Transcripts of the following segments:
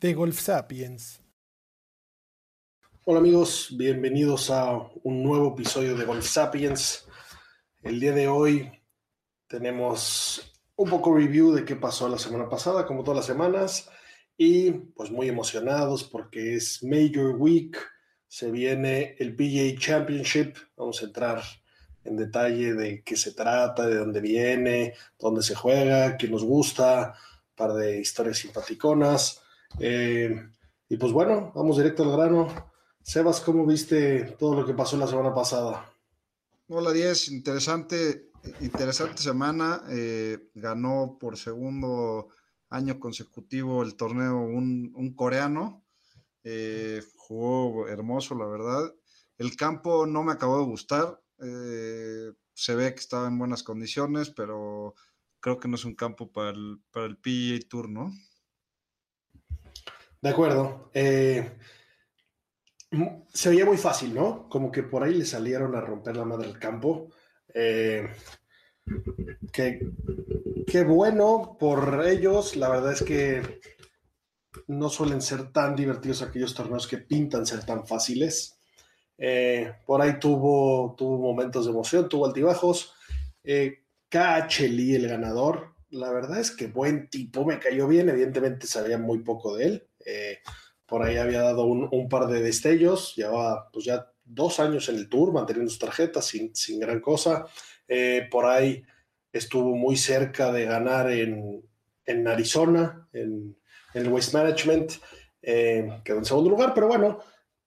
de Golf Sapiens. Hola amigos, bienvenidos a un nuevo episodio de Golf Sapiens. El día de hoy tenemos un poco review de qué pasó la semana pasada, como todas las semanas, y pues muy emocionados porque es Major Week, se viene el PGA Championship, vamos a entrar en detalle de qué se trata, de dónde viene, dónde se juega, qué nos gusta, un par de historias simpaticonas. Eh, y pues bueno, vamos directo al grano. Sebas, ¿cómo viste todo lo que pasó la semana pasada? Hola, Diez, interesante, interesante semana. Eh, ganó por segundo año consecutivo el torneo un, coreano. Eh, jugó hermoso, la verdad. El campo no me acabó de gustar. se ve que estaba en buenas condiciones, pero creo que no es un campo para el, para el PGA Tour, ¿no? De acuerdo. Eh, se veía muy fácil, ¿no? Como que por ahí le salieron a romper la madre del campo. Eh, qué, bueno por ellos. La verdad es que no suelen ser tan divertidos aquellos torneos que pintan ser tan fáciles. Eh, por ahí tuvo, tuvo momentos de emoción, tuvo altibajos. Eh, Lee, el ganador, la verdad es que buen tipo, me cayó bien. Evidentemente sabía muy poco de él. Eh, por ahí había dado un, par de destellos, llevaba pues ya dos años en el tour, manteniendo sus tarjetas sin, sin gran cosa. Eh, por ahí estuvo muy cerca de ganar en, en Arizona, en, el Waste Management, eh, quedó en segundo lugar, pero bueno,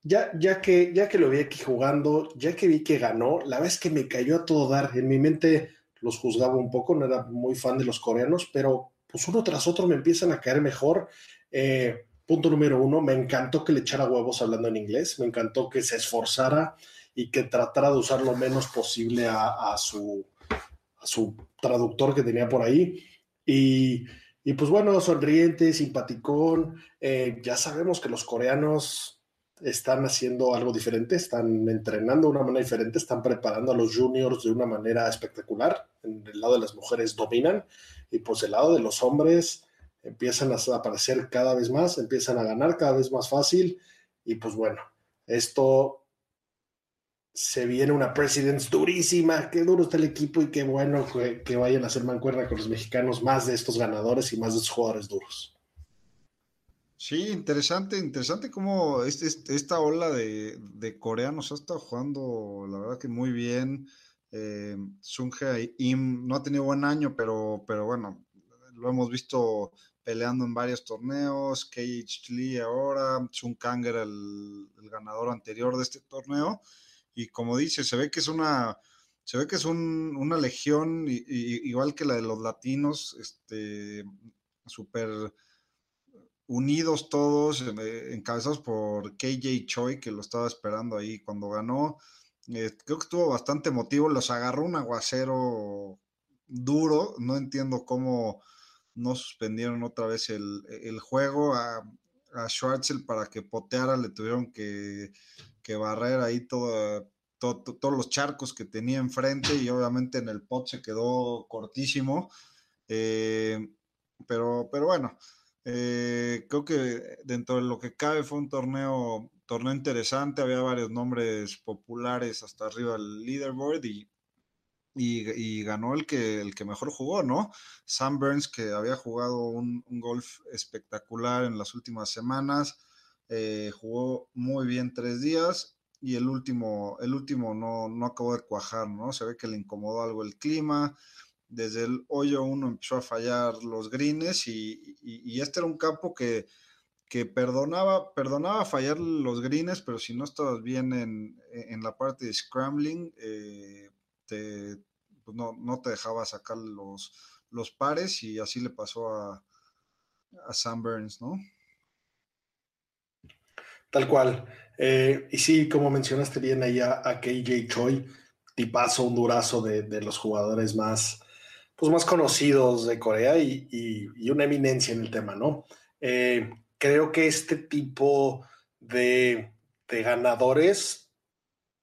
ya, ya, que, ya que lo vi aquí jugando, ya que vi que ganó, la vez que me cayó a todo dar, en mi mente los juzgaba un poco, no era muy fan de los coreanos, pero pues uno tras otro me empiezan a caer mejor. Eh, Punto número uno, me encantó que le echara huevos hablando en inglés, me encantó que se esforzara y que tratara de usar lo menos posible a, su, traductor que tenía por ahí. Y, y pues bueno, sonriente, simpaticón. Eh, ya sabemos que los coreanos están haciendo algo diferente, están entrenando de una manera diferente, están preparando a los juniors de una manera espectacular. En el lado de las mujeres dominan y pues el lado de los hombres empiezan a aparecer cada vez más, empiezan a ganar cada vez más fácil y pues bueno, esto se viene una Presidents durísima, qué duro está el equipo y qué bueno que, vayan a hacer mancuerna con los mexicanos, más de estos ganadores y más de estos jugadores duros. Sí, interesante, interesante cómo esta ola de, coreanos ha estado jugando, la verdad que muy bien. Eh, Sunge Im no ha tenido buen año, pero, pero bueno, lo hemos visto peleando en varios torneos, Cage Lee ahora, Sun Kang era el, ganador anterior de este torneo, y como dice, se ve que es una, se ve que es una legión igual que la de los latinos, este, súper unidos todos, eh, encabezados por KJ Choi, que lo estaba esperando ahí cuando ganó. Eh, creo que estuvo bastante emotivo, los agarró un aguacero duro, no entiendo cómo no suspendieron otra vez el, juego. A, a, Schwartzel para que poteara le tuvieron que, barrer ahí todo, todos los charcos que tenía enfrente y obviamente en el pot se quedó cortísimo. Eh, pero, pero bueno, eh, creo que dentro de lo que cabe fue un torneo, torneo interesante, había varios nombres populares hasta arriba del leaderboard y, ganó el que, el que mejor jugó, ¿no? Sam Burns, que había jugado un, golf espectacular en las últimas semanas, eh, jugó muy bien tres días y el último, el último no, no acabó de cuajar, ¿no? Se ve que le incomodó algo el clima. Desde el hoyo uno empezó a fallar los greens y, este era un campo que, que perdonaba, perdonaba fallar los greens, pero si no estabas bien en, en la parte de scrambling, eh, te, pues no, no, te dejaba sacar los, los pares y así le pasó a, a Sam Burns, ¿no? Tal cual. Eh, y sí, como mencionaste bien ahí a, KJ Choi, tipazo, un durazo de, de, los jugadores más, pues más conocidos de Corea y, y, una eminencia en el tema, ¿no? Eh, creo que este tipo de, ganadores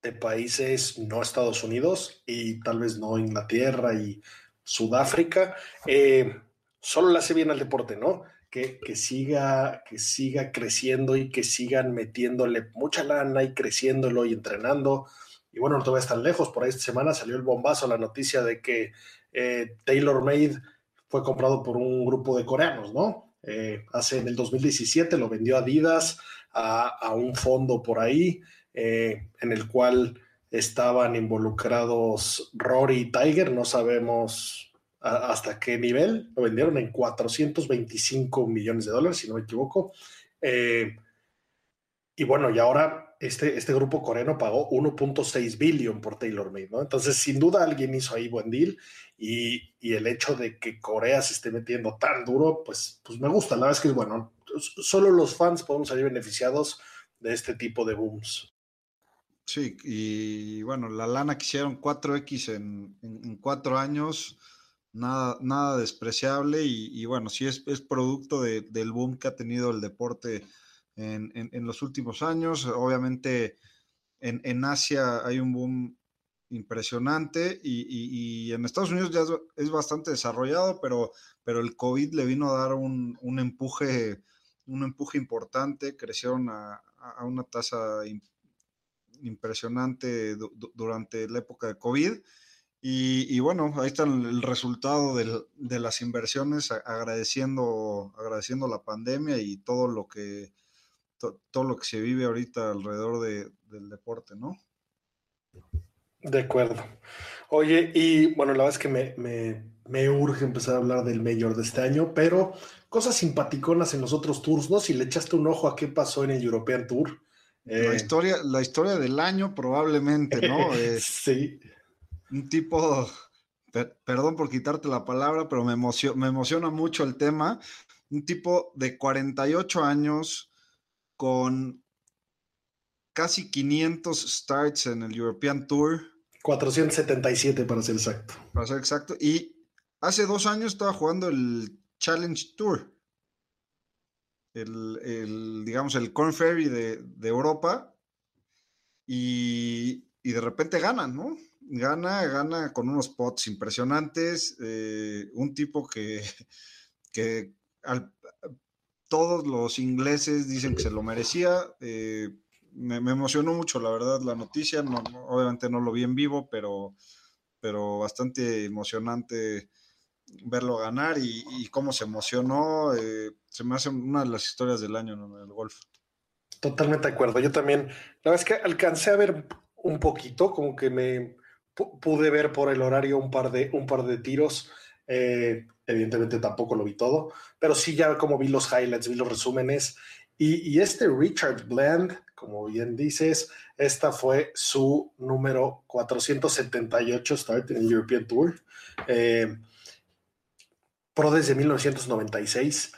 de países no Estados Unidos y tal vez no Inglaterra y Sudáfrica, eh, solo le hace bien al deporte, ¿no? Que, que, siga, que siga creciendo y que sigan metiéndole mucha lana y creciéndolo y entrenando. Y bueno, no te vayas tan lejos, por ahí esta semana salió el bombazo, la noticia de que eh, Taylor Made fue comprado por un grupo de coreanos, ¿no? Eh, hace en el 2017 lo vendió Adidas a, un fondo por ahí, eh, en el cual estaban involucrados Rory y Tiger, no sabemos hasta qué nivel, lo vendieron en 425 millones de dólares, si no me equivoco. Eh, y bueno, y ahora este, este grupo coreano pagó 1.6 billón por TaylorMade, ¿no? Entonces, sin duda alguien hizo ahí buen deal y, el hecho de que Corea se esté metiendo tan duro, pues, pues me gusta. La verdad es que es bueno. Solo los fans podemos salir beneficiados de este tipo de booms. Sí, y bueno, la lana que hicieron 4X en, cuatro años, nada, nada despreciable y, bueno, sí es, es producto del boom que ha tenido el deporte en, en, los últimos años. Obviamente en, en, Asia hay un boom impresionante y, en Estados Unidos ya es, bastante desarrollado, pero, pero el COVID le vino a dar un, un empuje, un empuje importante, crecieron a, a una tasa impresionante durante la época de COVID. Y, bueno, ahí está el, resultado de las inversiones, agradeciendo, agradeciendo la pandemia y todo lo que todo lo que se vive ahorita alrededor del deporte, ¿no? De acuerdo. Oye, y bueno, la verdad es que me, urge empezar a hablar del mayor de este año, pero cosas simpaticonas en los otros tours, ¿no? Si le echaste un ojo a qué pasó en el European Tour. La, eh, historia, la historia del año probablemente, ¿no? Eh, sí. Un tipo, perdón por quitarte la palabra, pero me, me emociona mucho el tema. Un tipo de 48 años, con casi 500 starts en el European Tour. 477 para ser exacto. Para ser exacto. Y hace dos años estaba jugando el Challenge Tour. El, digamos, el Corn Ferry de, Europa. Y, de repente gana, ¿no? Gana, gana con unos pots impresionantes. Eh, un tipo que, que al, todos los ingleses dicen que se lo merecía. Eh, me, emocionó mucho, la verdad, la noticia. obviamente no lo vi en vivo, pero, pero bastante emocionante verlo ganar y, cómo se emocionó. Eh, se me hace una de las historias del año en el golf. Totalmente de acuerdo. Yo también, la verdad es que alcancé a ver un poquito, como que me pude ver por el horario un par de, un par de tiros. Eh, evidentemente tampoco lo vi todo, pero sí ya como vi los highlights, vi los resúmenes. Y, este Richard Bland, como bien dices, esta fue su número 478 start en el European Tour. Eh, pro desde 1996.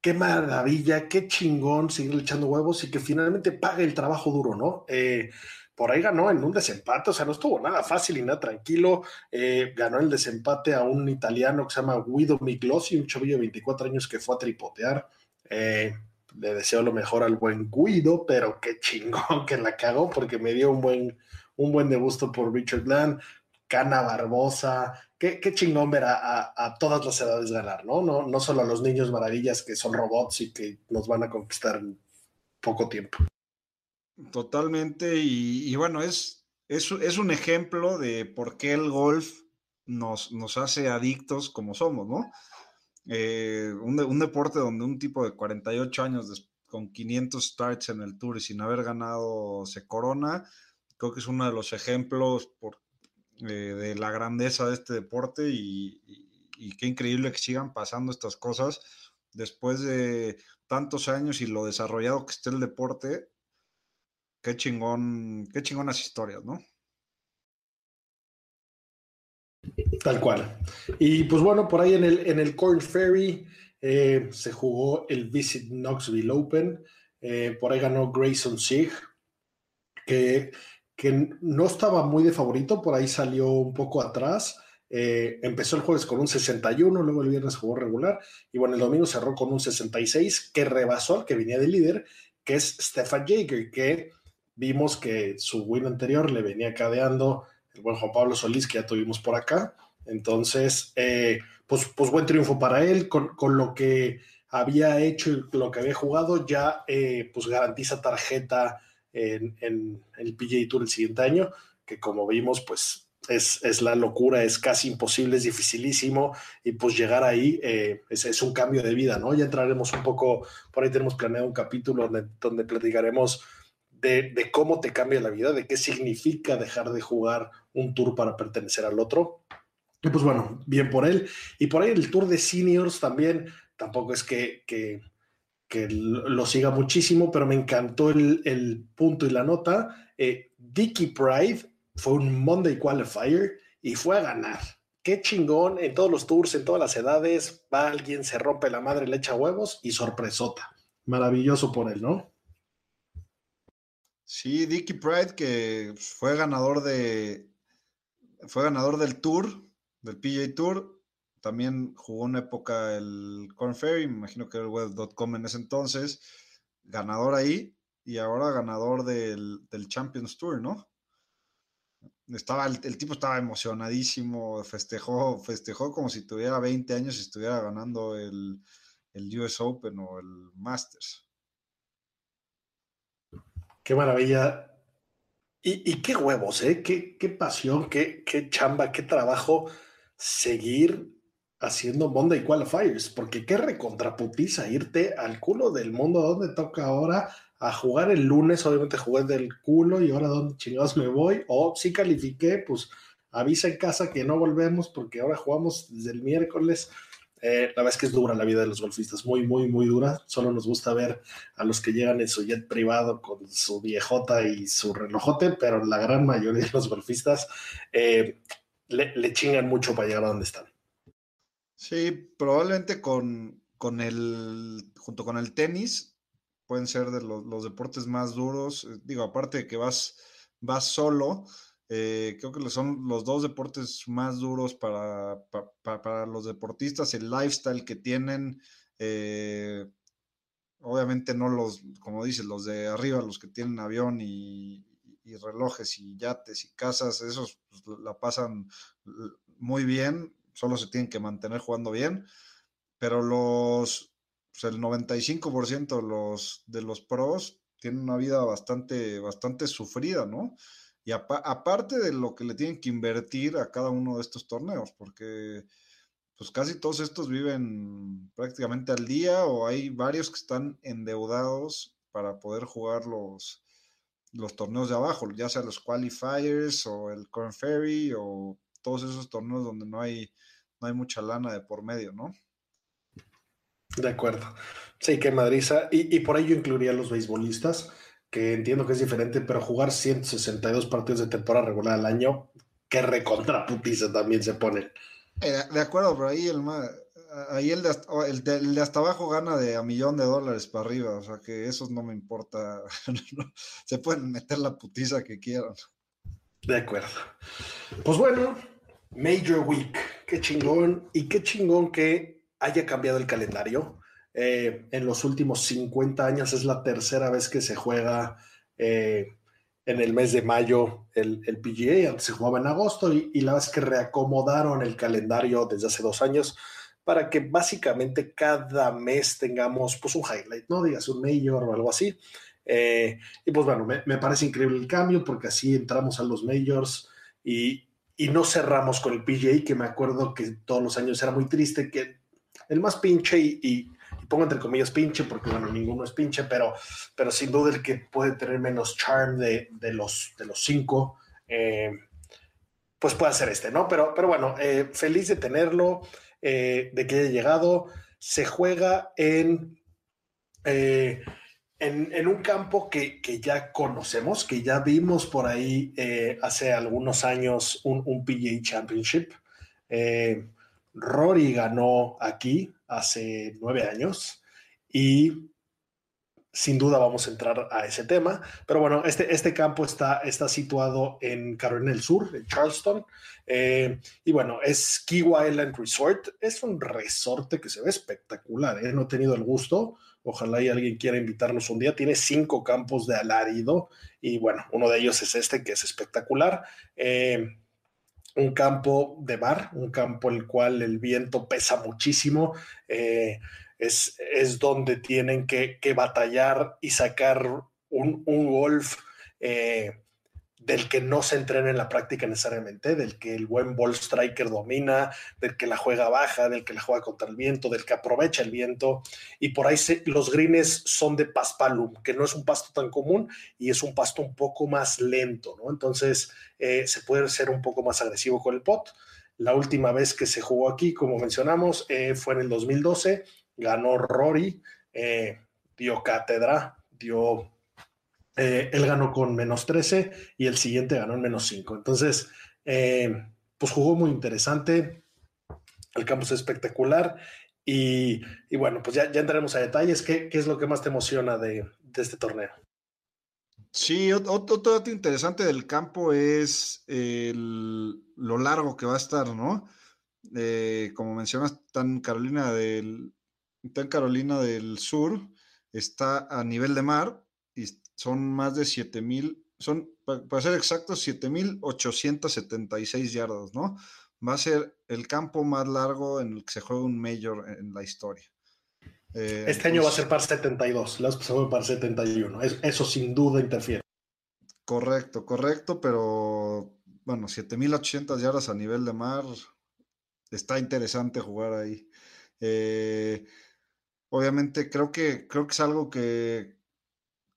Qué maravilla, qué chingón seguir echando huevos y que finalmente pague el trabajo duro, ¿no? Eh, por ahí ganó en un desempate, o sea, no estuvo nada fácil y nada tranquilo. Eh, ganó el desempate a un italiano que se llama Guido Miglosi, un chavillo de 24 años que fue a tripotear. Eh, le deseo lo mejor al buen Guido, pero qué chingón que la cagó porque me dio un buen, un buen degusto por Richard Land, Cana Barbosa, qué, chingón ver a, a, todas las edades ganar, ¿no? ¿no? No solo a los niños maravillas que son robots y que nos van a conquistar en poco tiempo. Totalmente, y, bueno, es, es, es, un ejemplo de por qué el golf nos, nos hace adictos como somos, ¿no? Eh, un, deporte donde un tipo de 48 años con 500 starts en el tour y sin haber ganado se corona, creo que es uno de los ejemplos por, de la grandeza de este deporte y, qué increíble que sigan pasando estas cosas después de tantos años y lo desarrollado que esté el deporte. Qué chingón, qué chingonas historias, ¿no? Tal cual. Y pues bueno, por ahí en el, en el Corn Ferry eh, se jugó el Visit Knoxville Open. Eh, por ahí ganó Grayson Sig, que, que, no estaba muy de favorito, por ahí salió un poco atrás. Eh, empezó el jueves con un 61, luego el viernes jugó regular y bueno, el domingo cerró con un 66 que rebasó al que venía de líder, que es Stefan Jaeger, que vimos que su win anterior le venía cadeando el buen Juan Pablo Solís que ya tuvimos por acá. Entonces, eh, pues, pues buen triunfo para él con, lo que había hecho y lo que había jugado, ya eh, pues garantiza tarjeta en, el PGA Tour el siguiente año, que como vimos, pues es, la locura, es casi imposible, es dificilísimo y pues llegar ahí eh, es, un cambio de vida, ¿no? Ya entraremos un poco, por ahí tenemos planeado un capítulo donde, donde platicaremos de, cómo te cambia la vida, de qué significa dejar de jugar un tour para pertenecer al otro. Y pues bueno, bien por él. Y por ahí el tour de seniors también, tampoco es que, lo siga muchísimo, pero me encantó el, punto y la nota. Eh, Dicky Pride fue un Monday Qualifier y fue a ganar. Qué chingón en todos los tours, en todas las edades, va alguien, se rompe la madre, le echa huevos y sorpresota. Maravilloso por él, ¿no? Sí, Dicky Pride, que fue ganador de. Fue ganador del Tour, del PJ Tour. También jugó una época el Corn Ferry, me imagino que era el web.com en ese entonces. Ganador ahí y ahora ganador del, Champions Tour, ¿no? Estaba, el, tipo estaba emocionadísimo, festejó, festejó como si tuviera 20 años y estuviera ganando el, el US Open o el Masters. Qué maravilla. Y, qué huevos, ¿eh? Qué, qué pasión, qué, qué, chamba, qué trabajo seguir haciendo Monday Qualifiers, porque qué recontraputiza irte al culo del mundo donde toca ahora a jugar el lunes, obviamente jugué del culo y ahora dónde chingados me voy, o si califiqué, pues avisa en casa que no volvemos porque ahora jugamos desde el miércoles eh, la verdad es que es dura la vida de los golfistas, muy, muy, muy dura. Solo nos gusta ver a los que llegan en su jet privado con su viejota y su relojote, pero la gran mayoría de los golfistas eh, le, chingan mucho para llegar a donde están. Sí, probablemente con, con el, junto con el tenis, pueden ser de los, los deportes más duros. Digo, aparte de que vas, vas solo, eh, creo que son los dos deportes más duros para, para, los deportistas, el lifestyle que tienen. Eh, obviamente no los, como dices, los de arriba, los que tienen avión y, relojes y yates y casas, esos pues, la pasan muy bien, solo se tienen que mantener jugando bien, pero los, el 95% de los, de los pros tienen una vida bastante, bastante sufrida, ¿no? Y aparte de lo que le tienen que invertir a cada uno de estos torneos, porque pues casi todos estos viven prácticamente al día o hay varios que están endeudados para poder jugar los, los torneos de abajo, ya sea los qualifiers o el Corn Ferry o todos esos torneos donde no hay, no hay mucha lana de por medio, ¿no? De acuerdo. Sí, que madriza. Y, y por ello incluiría a los beisbolistas que entiendo que es diferente, pero jugar 162 partidos de temporada regular al año, que recontraputiza también se pone. Eh, de acuerdo, pero ahí el ahí el de, hasta, el, de, hasta, abajo gana de a millón de dólares para arriba, o sea que eso no me importa. se pueden meter la putiza que quieran. De acuerdo. Pues bueno, Major Week, qué chingón y qué chingón que haya cambiado el calendario. Eh, en los últimos 50 años es la tercera vez que se juega eh, en el mes de mayo el, PGA, antes se jugaba en agosto y, la vez que reacomodaron el calendario desde hace dos años para que básicamente cada mes tengamos pues un highlight, ¿no? Digas un mayor o algo así. Eh, y pues bueno, me, me, parece increíble el cambio porque así entramos a los majors y, y no cerramos con el PGA, que me acuerdo que todos los años era muy triste, que el más pinche y, pongo entre comillas pinche, porque bueno, ninguno es pinche, pero, pero sin duda el que puede tener menos charm de, de los, de los cinco, eh, pues puede ser este, ¿no? Pero, pero bueno, eh, feliz de tenerlo, eh, de que haya llegado. Se juega en en, un campo que, ya conocemos, que ya vimos por ahí eh, hace algunos años un, un PGA Championship. Eh, Rory ganó aquí hace nueve años y sin duda vamos a entrar a ese tema. Pero bueno, este, este campo está, está situado en Carolina del Sur, en Charleston. Eh, y bueno, es Kiwa Island Resort. Es un resorte que se ve espectacular. No he tenido el gusto Ojalá y alguien quiera invitarnos un día. Tiene cinco campos de alarido y bueno, uno de ellos es este que es espectacular. Eh, un campo de mar, un campo el cual el viento pesa muchísimo. Eh, es, es, donde tienen que, batallar y sacar un, golf eh, del que no se entrena en la práctica necesariamente, del que el buen ball striker domina, del que la juega baja, del que la juega contra el viento, del que aprovecha el viento. Y por ahí los greens son de paspalum, que no es un pasto tan común y es un pasto un poco más lento, ¿no? Entonces eh, se puede ser un poco más agresivo con el pot. La última vez que se jugó aquí, como mencionamos, eh, fue en el 2012, ganó Rory, eh, dio cátedra, dio eh, él ganó con menos 13 y el siguiente ganó en menos 5. Entonces, eh, pues jugó muy interesante. El campo es espectacular. Y, bueno, pues ya, ya entraremos a detalles. ¿Qué, es lo que más te emociona de, este torneo? Sí, otro, dato interesante del campo es lo largo que va a estar, ¿no? Eh, como mencionas, tan Carolina del, tan Carolina del Sur está a nivel de mar y son más de 7000, son, para ser exactos, 7876 yardas, ¿no? Va a ser el campo más largo en el que se juega un Major en la historia. Eh, este año va a ser par 72, las pasado par 71. eso sin duda interfiere. Correcto, correcto, pero bueno, 7800 yardas a nivel de mar. Está interesante jugar ahí. Eh, obviamente creo que, creo que es algo que,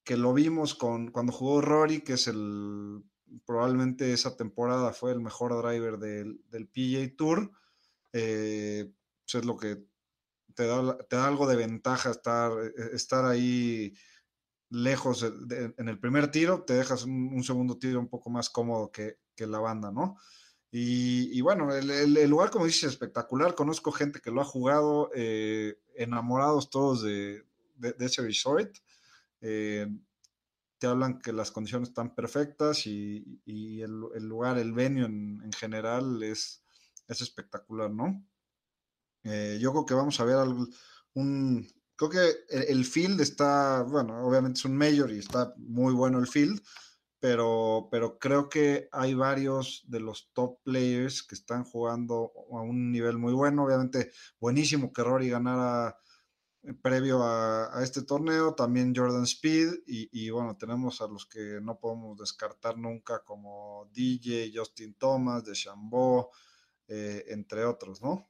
que lo vimos con cuando jugó Rory, que es el probablemente esa temporada fue el mejor driver del, del Tour. Eh, pues es lo que te da, algo de ventaja estar, e, estar ahí lejos en el primer tiro, te dejas un, segundo tiro un poco más cómodo que, la banda, ¿no? Y, bueno, el, lugar, como dices, espectacular. Conozco gente que lo ha jugado, eh, enamorados todos de, de ese resort. Eh, te hablan que las condiciones están perfectas y, el, lugar, el venue en, general es, es, espectacular, ¿no? Eh, yo creo que vamos a ver un... Creo que el, field está, bueno, obviamente es un mayor y está muy bueno el field, pero, pero creo que hay varios de los top players que están jugando a un nivel muy bueno. Obviamente, buenísimo que Rory ganara previo a, este torneo, también Jordan Speed y, bueno, tenemos a los que no podemos descartar nunca como DJ, Justin Thomas, de eh, entre otros, ¿no?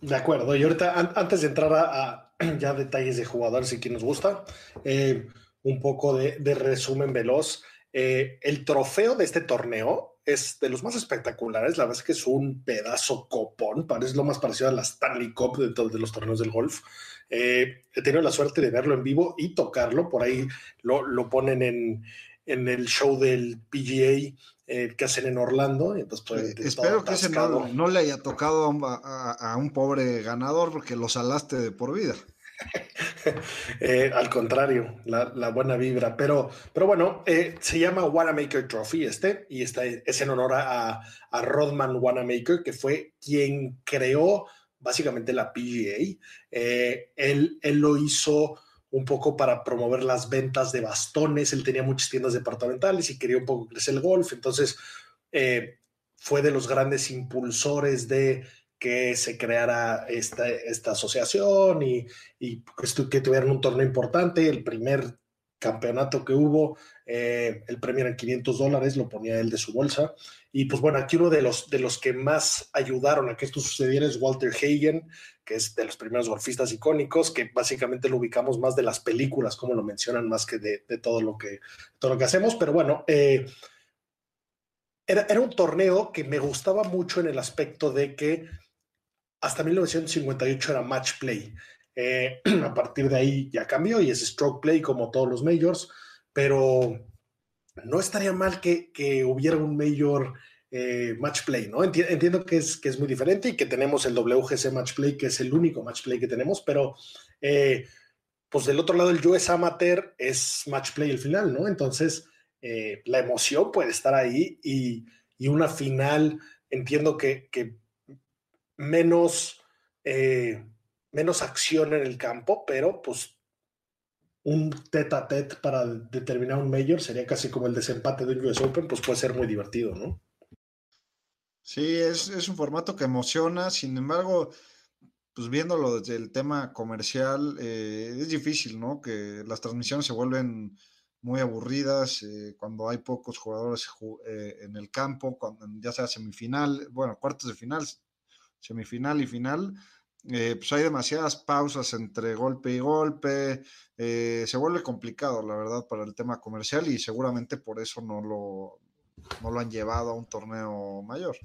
De acuerdo, y ahorita antes de entrar a, ya detalles de jugadores y quien nos gusta, eh, un poco de, resumen veloz. Eh, el trofeo de este torneo es de los más espectaculares. La verdad es que es un pedazo copón. Parece lo más parecido a la Stanley Cup de, de los torneos del golf. Eh, he tenido la suerte de verlo en vivo y tocarlo. Por ahí lo, lo ponen en, en, el show del PGA eh, que hacen en Orlando. Entonces, pues, espero que ese no, no, le haya tocado a, a, un pobre ganador porque lo salaste de por vida. Eh, al contrario, la, buena vibra. Pero, pero bueno, eh, se llama Wanamaker Trophy este, y está, es en honor a, a Rodman Wanamaker, que fue quien creó básicamente la PGA. Eh, él, él lo hizo un poco para promover las ventas de bastones. Él tenía muchas tiendas departamentales y quería un poco crecer el golf. Entonces, fue de los grandes impulsores de que se creara esta, esta asociación y, y pues, que tuvieran un torneo importante. El primer campeonato que hubo Eh, el premio en 500 dólares, lo ponía él de su bolsa. Y pues bueno, aquí uno de los, de los que más ayudaron a que esto sucediera es Walter Hagen, que es de los primeros golfistas icónicos, que básicamente lo ubicamos más de las películas, como lo mencionan, más que de, todo, lo que, todo lo que hacemos. Pero bueno, eh, era, era un torneo que me gustaba mucho en el aspecto de que hasta 1958 era match play. Eh, a partir de ahí ya cambió y es stroke play como todos los majors, pero no estaría mal que, hubiera un major eh, match play, ¿no? Entiendo que es, que es muy diferente y que tenemos el WGC match play, que es el único match play que tenemos, pero eh, pues del otro lado el US Amateur es match play el final, ¿no? Entonces la emoción puede estar ahí y, una final, entiendo que menos, eh, menos acción en el campo, pero pues un tete a tete para determinar un mayor sería casi como el desempate de un US Open, pues puede ser muy divertido, ¿no? Sí, es, un formato que emociona, sin embargo, pues viéndolo desde el tema comercial, eh, es difícil, ¿no? Que las transmisiones se vuelven muy aburridas eh, cuando hay pocos jugadores en el campo, cuando, ya sea semifinal, bueno, cuartos de final, semifinal y final, eh, pues hay demasiadas pausas entre golpe y golpe, eh, se vuelve complicado, la verdad, para el tema comercial y seguramente por eso no lo, no lo han llevado a un torneo mayor.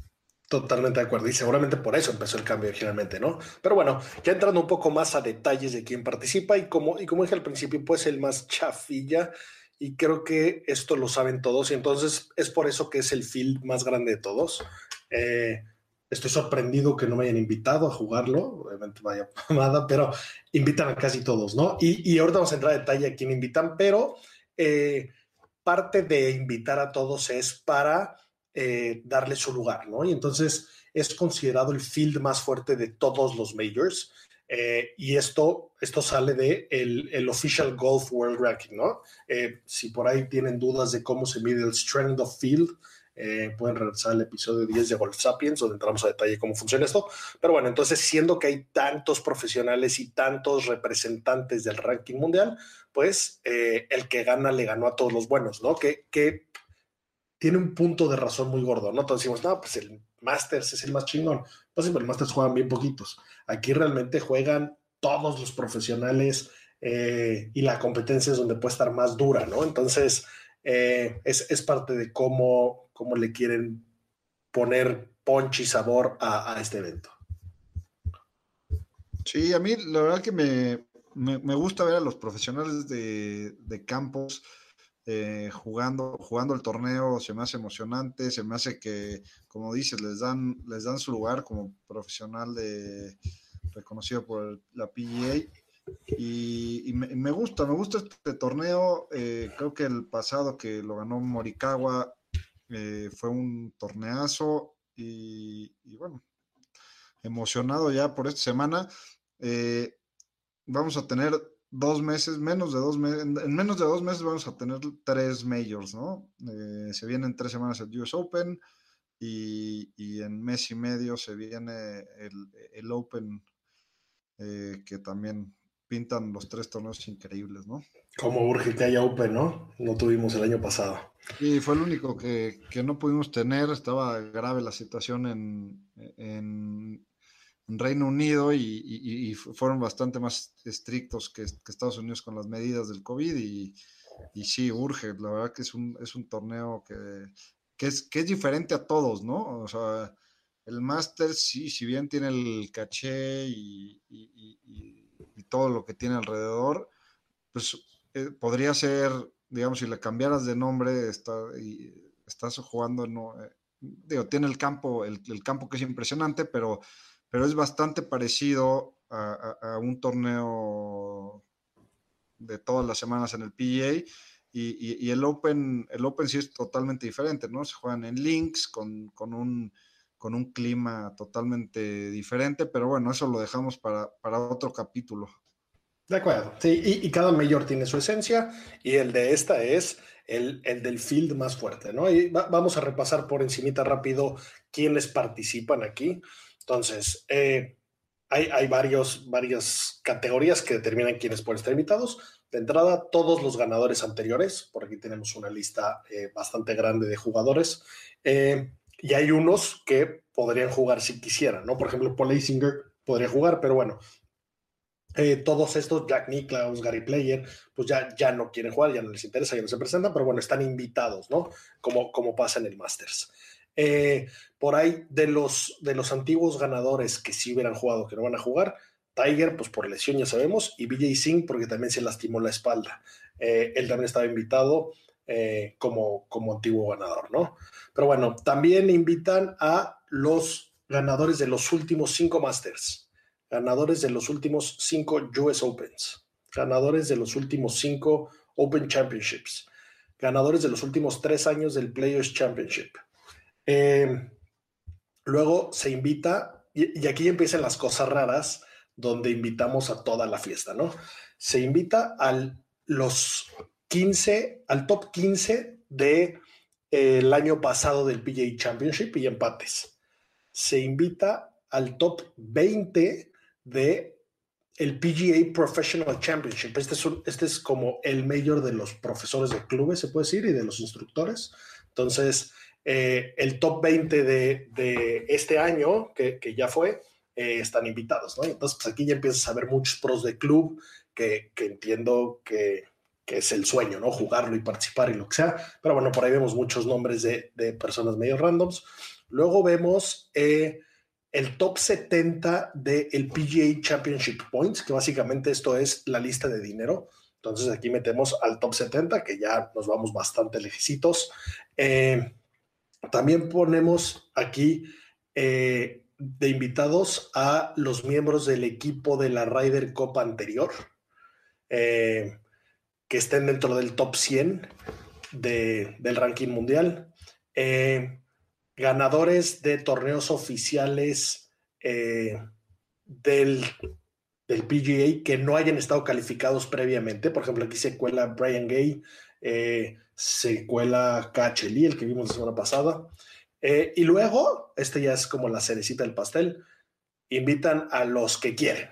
Totalmente de acuerdo. Y seguramente por eso empezó el cambio originalmente, ¿no? Pero bueno, ya entrando un poco más a detalles de quién participa y como, y como dije al principio, pues el más chafilla. Y creo que esto lo saben todos. Y entonces es por eso que es el field más grande de todos. Eh, Estoy sorprendido que no me hayan invitado a jugarlo, obviamente vaya nada, pero invitan a casi todos, ¿no? Y, y, ahorita vamos a entrar a detalle a quién invitan, pero eh, parte de invitar a todos es para eh, darle su lugar, ¿no? Y entonces es considerado el field más fuerte de todos los majors. Eh, y esto, esto sale de el, el, Official Golf World Ranking, ¿no? si por ahí tienen dudas de cómo se mide el Strength of Field, eh, pueden regresar al episodio 10 de Golf Sapiens, donde entramos a detalle cómo funciona esto. Pero bueno, entonces, siendo que hay tantos profesionales y tantos representantes del ranking mundial, pues eh, el que gana le ganó a todos los buenos, ¿no? Que, que tiene un punto de razón muy gordo, ¿no? Entonces decimos, no, pues el Masters es el más chingón. Pues sí, pero el Masters juegan bien poquitos. Aquí realmente juegan todos los profesionales eh, y la competencia es donde puede estar más dura, ¿no? Entonces, es, es, parte de cómo, cómo le quieren poner ponche y sabor a, este evento. Sí, a mí la verdad que me, gusta ver a los profesionales de, campos eh, jugando, jugando el torneo, se me hace emocionante, se me hace que, como dices, les dan, les dan su lugar como profesional de, reconocido por la PGA. Y, me, gusta, me gusta este torneo. Eh, creo que el pasado que lo ganó Morikawa eh, fue un torneazo y, bueno, emocionado ya por esta semana. Eh, vamos a tener dos meses, menos de dos meses, en menos de dos meses vamos a tener tres majors, ¿no? Eh, se vienen tres semanas el US Open y, en mes y medio se viene el, el Open, que también pintan los tres torneos increíbles, ¿no? Como urge que haya Open, ¿no? No tuvimos el año pasado. Y fue el único que, no pudimos tener. Estaba grave la situación en, en, Reino Unido y, fueron bastante más estrictos que, Estados Unidos con las medidas del COVID. Y, sí, urge. La verdad que es un, es un torneo que, es, que es diferente a todos, ¿no? O sea, el Masters, sí, si bien tiene el caché y todo lo que tiene alrededor, pues eh, podría ser, digamos, si le cambiaras de nombre, está, y estás jugando, no, eh, digo, tiene el campo, el, campo que es impresionante, pero, pero es bastante parecido a, un torneo de todas las semanas en el PGA. Y, el Open, el Open sí es totalmente diferente, ¿no? Se juegan en links con, con un con un clima totalmente diferente, pero bueno, eso lo dejamos para, otro capítulo. De acuerdo, sí, y, cada mayor tiene su esencia y el de esta es el, del field más fuerte, ¿no? Y vamos a repasar por encimita rápido quiénes participan aquí. Entonces, eh, hay, varios, varias categorías que determinan quiénes pueden estar invitados. De entrada, todos los ganadores anteriores, por aquí tenemos una lista eh, bastante grande de jugadores, eh, y hay unos que podrían jugar si quisieran, ¿no? Por ejemplo, Paul Eisinger podría jugar, pero bueno, eh, todos estos, Jack Nicklaus, Gary Player, pues ya, ya no quieren jugar, ya no les interesa, ya no se presentan, pero bueno, están invitados, ¿no? Como, como pasa en el Masters. por ahí, de los, de los antiguos ganadores que sí hubieran jugado, que no van a jugar, Tiger, pues por lesión ya sabemos, y BJ Singh porque también se lastimó la espalda. Eh, él también estaba invitado eh, como, como antiguo ganador, ¿no? Pero bueno, también invitan a los ganadores de los últimos cinco Masters, ganadores de los últimos cinco US Opens, ganadores de los últimos cinco Open Championships, ganadores de los últimos tres años del Players Championship. Eh, luego se invita, y, aquí empiezan las cosas raras, donde invitamos a toda la fiesta, ¿no? Se invita al los 15, al top 15 de eh, año pasado del PGA Championship y empates. Se invita al top 20 de el PGA Professional Championship. Este es, este es como el mayor de los profesores de clubes, se puede decir, y de los instructores. Entonces, eh, el top 20 de, de este año, que, que ya fue, eh, están invitados, ¿no? Entonces, pues aquí ya empiezas a ver muchos pros de club que, que entiendo que, que, es el sueño, ¿no? Jugarlo y participar y lo que sea. Pero bueno, por ahí vemos muchos nombres de, de personas medio randoms. Luego vemos eh, el top 70 del PGA Championship Points, que básicamente esto es la lista de dinero. Entonces aquí metemos al top 70, que ya nos vamos bastante lejecitos. Eh, también ponemos aquí eh, de invitados a los miembros del equipo de la Ryder Cup anterior, eh, que estén dentro del top 100 del ranking mundial. Eh, ganadores de torneos oficiales eh, del, del, PGA que no hayan estado calificados previamente. Por ejemplo, aquí se cuela Brian Gay, se cuela KHL, el que vimos la semana pasada. Eh, y luego, este ya es como la cerecita del pastel, invitan a los que quieren,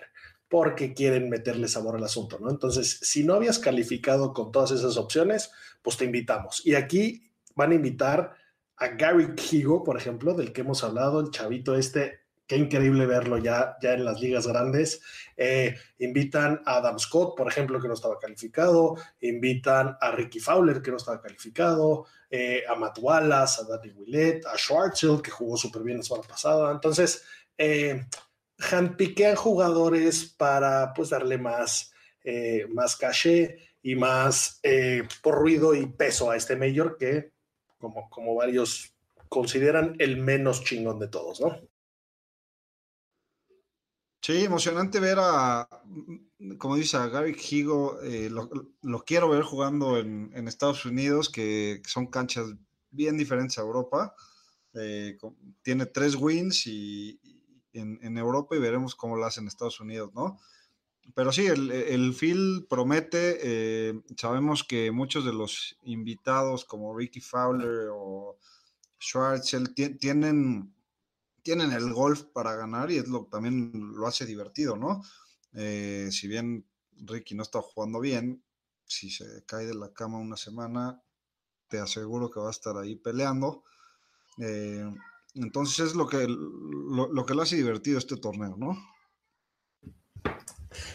porque quieren meterle sabor al asunto, ¿no? Entonces, si no habías calificado con todas esas opciones, pues te invitamos. Y aquí van a invitar a Gary Kigo, por ejemplo, del que hemos hablado, el chavito este qué increíble verlo ya, ya en las ligas grandes. Eh, invitan a Adam Scott, por ejemplo, que no estaba calificado, invitan a Ricky Fowler, que no estaba calificado, eh, a Matt Wallace, a Danny Willett, a Schwartzel, que jugó súper bien la semana pasada. Entonces, eh, handpiquean jugadores para pues darle más, eh, más caché y más por ruido y peso a este mayor que, como, como varios consideran, el menos chingón de todos, ¿no? Sí, emocionante ver a, como dice, a Gary Higo, eh, lo, quiero ver jugando en, Estados Unidos, que, son canchas bien diferentes a Europa. Eh, tiene tres wins y, en, Europa y veremos cómo lo hace en Estados Unidos, ¿no? Pero sí, el, el field promete. Eh, sabemos que muchos de los invitados, como Ricky Fowler o Schwartzel, tienen tienen el golf para ganar y es lo también lo hace divertido, ¿no? Eh, si bien Ricky no está jugando bien, si se cae de la cama una semana, te aseguro que va a estar ahí peleando. Eh, entonces es lo que, lo, que lo hace divertido este torneo, ¿no?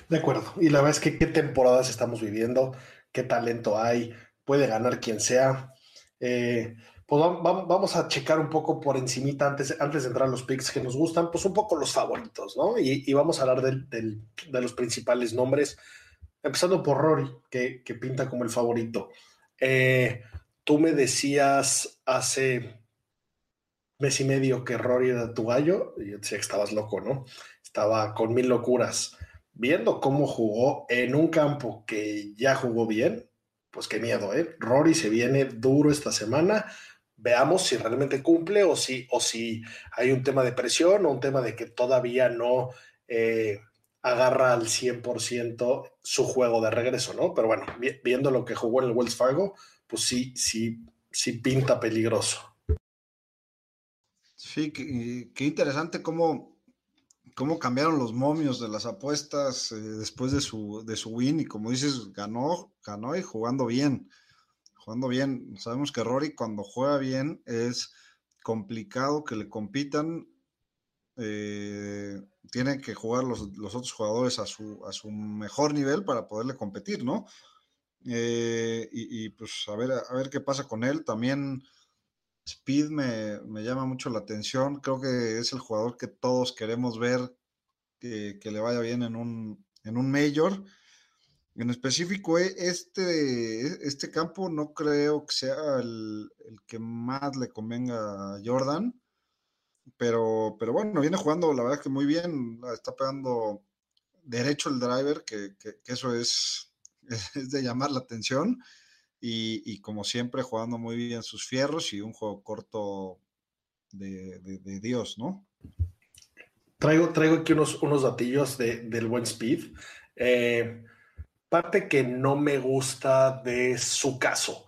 De acuerdo. Y la verdad es que qué temporadas estamos viviendo, qué talento hay, puede ganar quien sea. Eh, pues vamos a checar un poco por encimita antes, antes de entrar a los picks que nos gustan, pues un poco los favoritos, ¿no? Y, vamos a hablar de los principales nombres, empezando por Rory, que, pinta como el favorito. Eh, tú me decías hace mes y medio que Rory era tu gallo, yo decía que estabas loco, ¿no? Estaba con mil locuras. Viendo cómo jugó en un campo que ya jugó bien, pues qué miedo, ¿eh? Rory se viene duro esta semana veamos si realmente cumple o si, o si hay un tema de presión o un tema de que todavía no eh, agarra al 100% su juego de regreso, ¿no? Pero bueno, viendo lo que jugó en el Wells Fargo, pues sí, sí, sí pinta peligroso. Sí, qué, interesante cómo, cómo cambiaron los momios de las apuestas eh, después de su, de su win y como dices, ganó, ganó y jugando bien, jugando bien. Sabemos que Rory cuando juega bien es complicado que le compitan. Eh, tienen que jugar los, otros jugadores a su, a su mejor nivel para poderle competir, ¿no? Eh, y, pues a ver, a ver qué pasa con él. También Speed me, llama mucho la atención. Creo que es el jugador que todos queremos ver que, le vaya bien en un, en un Major. En específico, e, este, e, este campo no creo que sea el, que más le convenga a Jordan. Pero, pero bueno, viene jugando la verdad que muy bien. Está pegando derecho el driver, que, eso es, es de llamar la atención y, como siempre jugando muy bien sus fierros y un juego corto de, Dios, ¿no? Traigo, traigo aquí unos, unos datillos del buen Speed. Eh, parte que no me gusta de su caso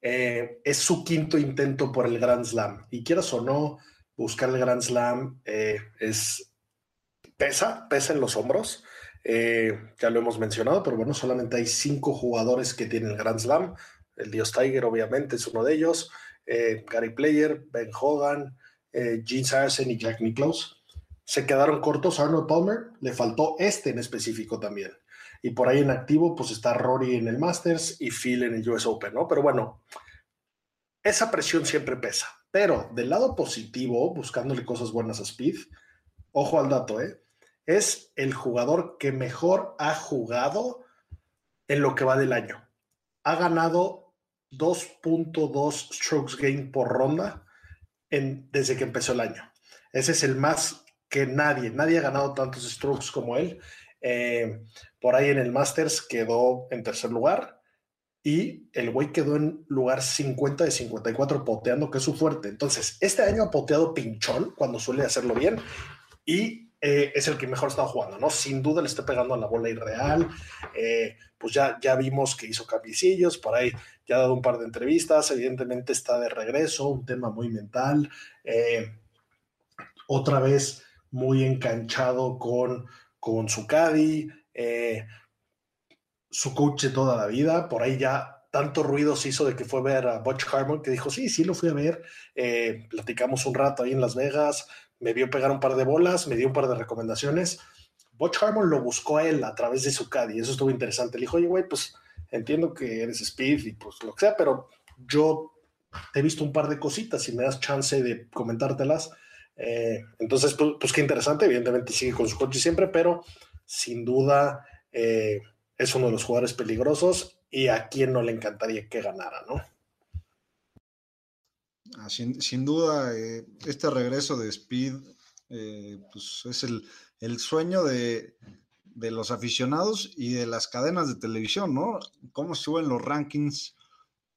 eh, es su quinto intento por el Grand Slam. Y quieras o no, buscar el Grand Slam eh, es pesa, pesa en los hombros. ya lo hemos mencionado, pero bueno, solamente hay cinco jugadores que tienen el Grand Slam el Dios Tiger obviamente es uno de ellos, eh, Gary Player, Ben Hogan, eh, Gene Saracen y Jack Nicklaus. Se quedaron cortos Arnold Palmer, le faltó este en específico también. Y por ahí en activo, pues está Rory en el Masters y Phil en el US Open, ¿no? Pero bueno, esa presión siempre pesa. Pero del lado positivo, buscándole cosas buenas a Speed, ojo al dato, ¿eh? Es el jugador que mejor ha jugado en lo que va del año. Ha ganado 2.2 strokes gain por ronda en, desde que empezó el año. Ese es el más que nadie, nadie ha ganado tantos strokes como él. Eh, por ahí en el Masters quedó en tercer lugar y el güey quedó en lugar 50 de 54 poteando, que es su fuerte. Entonces, este año ha poteado pinchón cuando suele hacerlo bien y eh, es el que mejor está jugando, ¿no? Sin duda le está pegando a la bola irreal. Eh, pues ya, ya vimos que hizo cambiecillos, por ahí ya ha dado un par de entrevistas, evidentemente está de regreso, un tema muy mental. Eh, otra vez muy enganchado con, con su caddy, su coach toda la vida, por ahí ya tanto ruido se hizo de que fue a ver a Butch Harmon que dijo, sí, sí lo fui a ver, platicamos un rato ahí en Las Vegas, me vio pegar un par de bolas, me dio un par de recomendaciones. Butch Harmon lo buscó a él a través de su caddy, eso estuvo interesante. Le dijo, oye, güey, pues entiendo que eres Speed y pues lo que sea, pero yo te he visto un par de cositas y me das chance de comentártelas. Eh, entonces, pues, pues, qué interesante, evidentemente sigue con su coche siempre, pero sin duda eh, es uno de los jugadores peligrosos y a quien no le encantaría que ganara, ¿no? Ah, sin, duda, eh, este regreso de Speed eh, pues es el, sueño de, los aficionados y de las cadenas de televisión, ¿no? Cómo suben los rankings,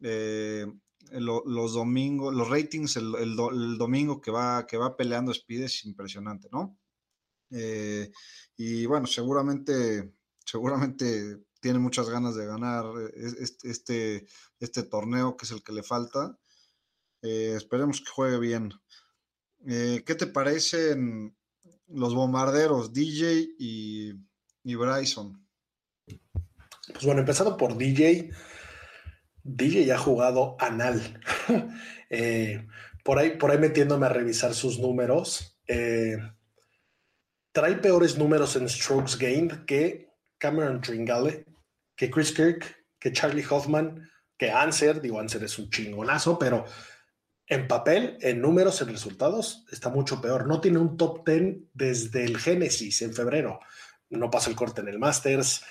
eh, los domingos, los ratings el, domingo que va, que va peleando Speed es impresionante, ¿no? y bueno, seguramente, seguramente tiene muchas ganas de ganar este, este torneo que es el que le falta. Eh, esperemos que juegue bien. Eh, ¿Qué te parecen los bombarderos, DJ y, Bryson? Pues bueno, empezando por DJ. DJ ha jugado anal. Eh, por, ahí, por ahí metiéndome a revisar sus números. trae peores números en strokes gained que Cameron Tringale, que Chris Kirk, que Charlie Hoffman, que Anser. Digo, Anser es un chingonazo, pero en papel, en números, en resultados, está mucho peor. No tiene un top 10 desde el Génesis en febrero. No pasa el corte en el Masters.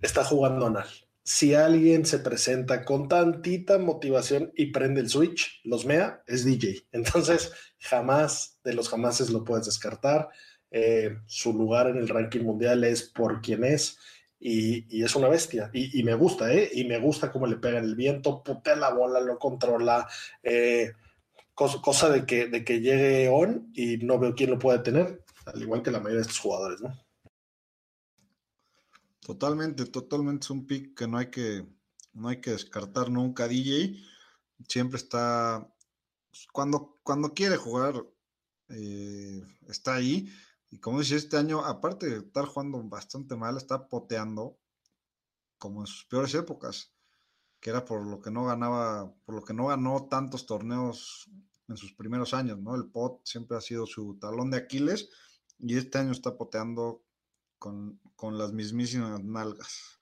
Está jugando anal. Si alguien se presenta con tantita motivación y prende el switch, los mea, es DJ. Entonces, jamás de los jamases lo puedes descartar. Eh, su lugar en el ranking mundial es por quien es. Y, es una bestia. Y, me gusta, ¿eh? Y me gusta cómo le pega el viento, putea la bola, lo controla. Eh, cosa, de, que, de que llegue on y no veo quién lo puede tener, al igual que la mayoría de estos jugadores, ¿no? Totalmente, totalmente es un pick que no hay que, no hay que descartar nunca. DJ siempre está, pues, cuando, cuando quiere jugar, eh, está ahí. Y como dice, este año, aparte de estar jugando bastante mal, está poteando como en sus peores épocas, que era por lo que no ganaba, por lo que no ganó tantos torneos en sus primeros años, ¿no? El pot siempre ha sido su talón de Aquiles y este año está poteando con, con las mismísimas nalgas.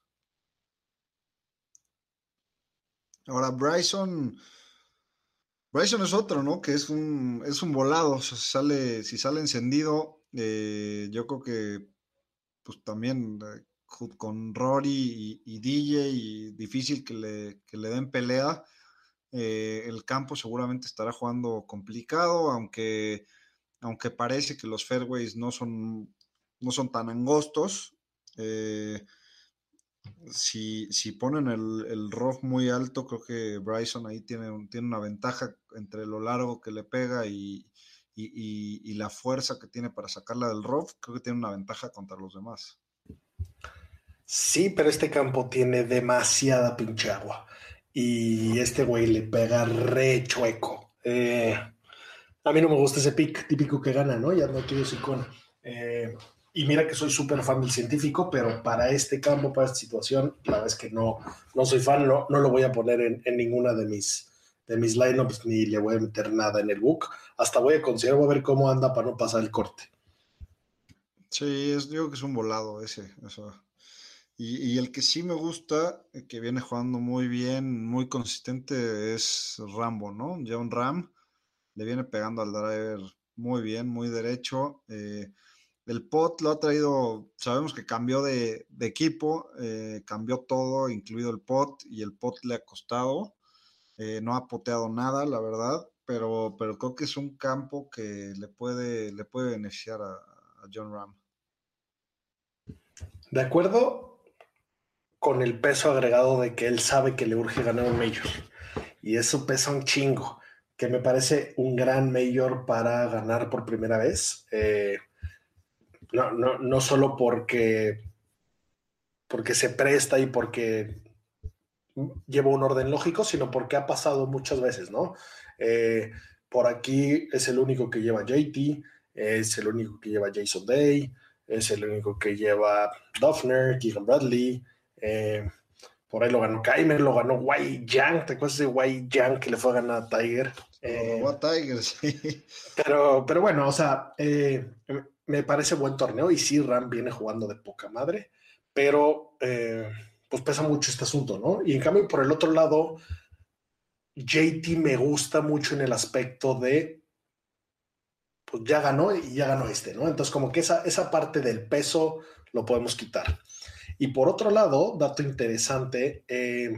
Ahora, Bryson, Bryson es otro, ¿no? Que es un, es un volado. si, sale, si sale encendido, eh, yo creo que pues también eh, con Rory y, DJ, y difícil que le, que le den pelea. Eh, el campo seguramente estará jugando complicado, aunque, aunque parece que los fairways no son, no son tan angostos. Eh, si, si, ponen el, el muy alto, creo que Bryson ahí tiene, tiene una ventaja entre lo largo que le pega y, y, y, la fuerza que tiene para sacarla del rough. Creo que tiene una ventaja contra los demás. Sí, pero este campo tiene demasiada pinche agua. Y este güey le pega re chueco. Eh, a mí no me gusta ese pick típico que gana, ¿no? Ya no quiero con. Eh, y mira que soy súper fan del científico, pero para este campo, para esta situación, la verdad es que no, no soy fan, no, no lo voy a poner en, en ninguna de mis, de mis lineups, ni le voy a meter nada en el book. Hasta voy a considerar, voy a ver cómo anda para no pasar el corte. Sí, es, digo que es un volado ese. Eso. Y, el que sí me gusta, eh, que viene jugando muy bien, muy consistente, es Rambo, ¿no? John Ram le viene pegando al driver muy bien, muy derecho. Eh, el pot lo ha traído, sabemos que cambió de, equipo, eh, cambió todo, incluido el pot, y el pot le ha costado. no ha poteado nada, la verdad, pero, pero creo que es un campo que le puede, le puede beneficiar a, a John Ram. De acuerdo, con el peso agregado de que él sabe que le urge ganar un mayor. Y eso pesa un chingo, que me parece un gran mayor para ganar por primera vez. Eh, no, no, no, solo porque, porque se presta y porque lleva un orden lógico, sino porque ha pasado muchas veces, ¿no? Eh, por aquí es el único que lleva JT, es el único que lleva Jason Day, es el único que lleva Duffner, Keegan Bradley, eh, por ahí lo ganó Kaimer, lo ganó Wai Yang. ¿Te acuerdas de Wai Yang que le fue a ganar a Tiger? Eh, a Tiger, sí. Pero, pero bueno, o sea, eh, me parece buen torneo y sí, Ram viene jugando de poca madre, pero pues pesa mucho este asunto, ¿no? Y en cambio, por el otro lado, JT me gusta mucho en el aspecto de pues ya ganó y ya ganó este, ¿no? Entonces, como que esa, esa parte del peso lo podemos quitar. Y por otro lado, dato interesante, eh,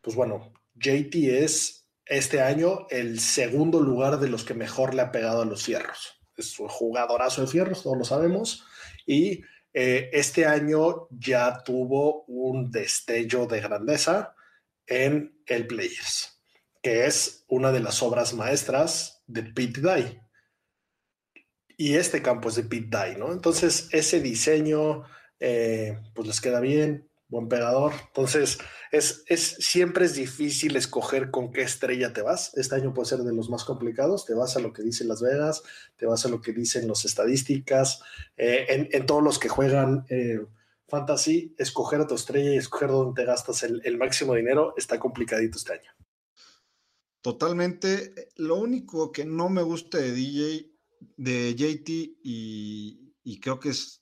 pues bueno, JT es este año el segundo lugar de los que mejor le ha pegado a los fierros. Es un jugadorazo de fierros, todos lo sabemos. Y eh, este año ya tuvo un destello de grandeza en el Players, que es una de las obras maestras de Pete Dye. Y este campo es de Pete Dye, ¿no? Entonces, ese diseño, eh, pues les queda bien, buen pegador. Entonces, es, es, siempre es difícil escoger con qué estrella te vas. Este año puede ser de los más complicados. Te vas a lo que dicen Las Vegas, te vas a lo que dicen las estadísticas. Eh, en, todos los que juegan eh, fantasy, escoger a tu estrella y escoger dónde te gastas el, el máximo dinero está complicadito este año. Totalmente. Lo único que no me gusta de DJ, de JT, y, y creo que es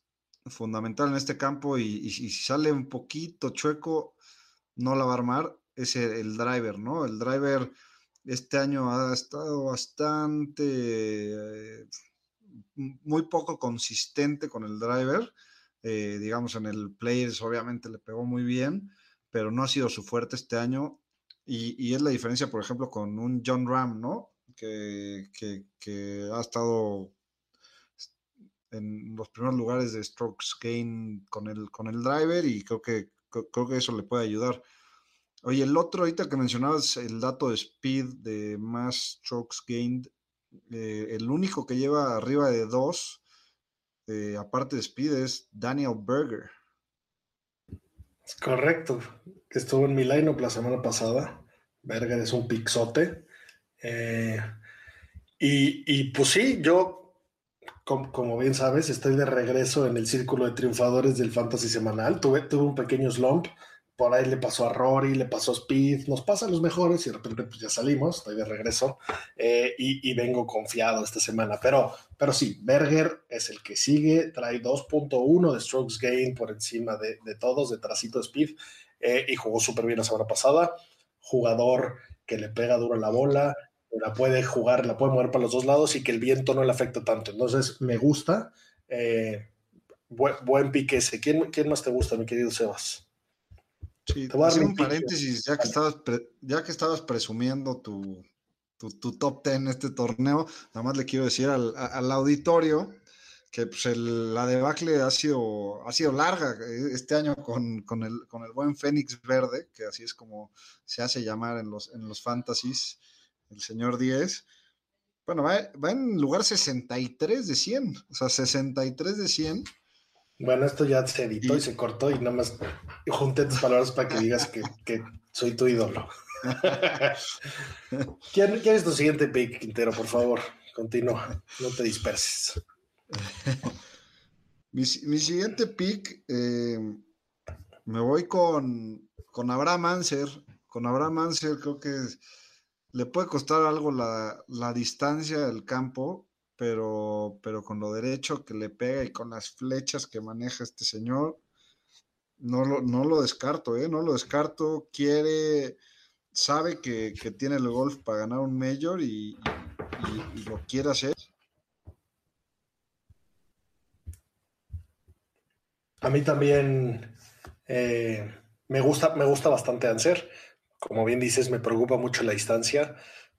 fundamental en este campo y, si sale un poquito chueco, no la va a armar, es el, driver, ¿no? El driver este año ha estado bastante, eh, muy poco consistente con el driver. Eh, digamos, en el Players obviamente le pegó muy bien, pero no ha sido su fuerte este año. Y, es la diferencia, por ejemplo, con un John Ram, ¿no? que, que ha estado en los primeros lugares de strokes gain con el, con el driver y creo que, creo que eso le puede ayudar. Oye, el otro ahorita que mencionabas, el dato de speed de más strokes gained, eh, el único que lleva arriba de dos, eh, aparte de speed, es Daniel Berger. Es correcto, estuvo en mi line la semana pasada. Berger es un pixote. Eh, y, y pues sí, yo como, bien sabes, estoy de regreso en el círculo de triunfadores del Fantasy Semanal. Tuve, tuve un pequeño slump. Por ahí le pasó a Rory, le pasó a Speed, nos pasan los mejores y de repente pues ya salimos, estoy de regreso eh, y, vengo confiado esta semana. Pero, pero sí, Berger es el que sigue, trae 2.1 de strokes gain por encima de, de todos, de tracito de Speed eh, y jugó súper bien la semana pasada. Jugador que le pega duro la bola, la puede jugar, la puede mover para los dos lados y que el viento no le afecta tanto. Entonces, me gusta. Eh, buen, pique ese. ¿Quién, ¿Quién, más te gusta, mi querido Sebas? Sí, te voy a hacer un paréntesis, ya que, estabas ya que estabas presumiendo tu, tu, top 10 en este torneo, nada más le quiero decir al, al auditorio que pues el, la debacle ha sido, ha sido larga eh, este año con, con, el, con el buen Fénix Verde, que así es como se hace llamar en los, en los fantasies el señor 10. Bueno, va, en lugar 63 de 100, o sea, 63 de 100. Bueno, esto ya se editó y, se cortó y nada más junté tus palabras para que digas que, soy tu ídolo. ¿Quién, es tu siguiente pick, Quintero? Por favor, continúa, no te disperses. mi, siguiente pick, eh, me voy con, con Abraham Anser. Con Abraham Anser creo que le puede costar algo la, distancia del campo, pero, pero con lo derecho que le pega y con las flechas que maneja este señor, no lo, no lo descarto, ¿eh? No lo descarto. Quiere, sabe que, tiene el golf para ganar un mayor y, lo quiere hacer. A mí también eh, me, gusta, me gusta bastante Anser como bien dices, me preocupa mucho la distancia,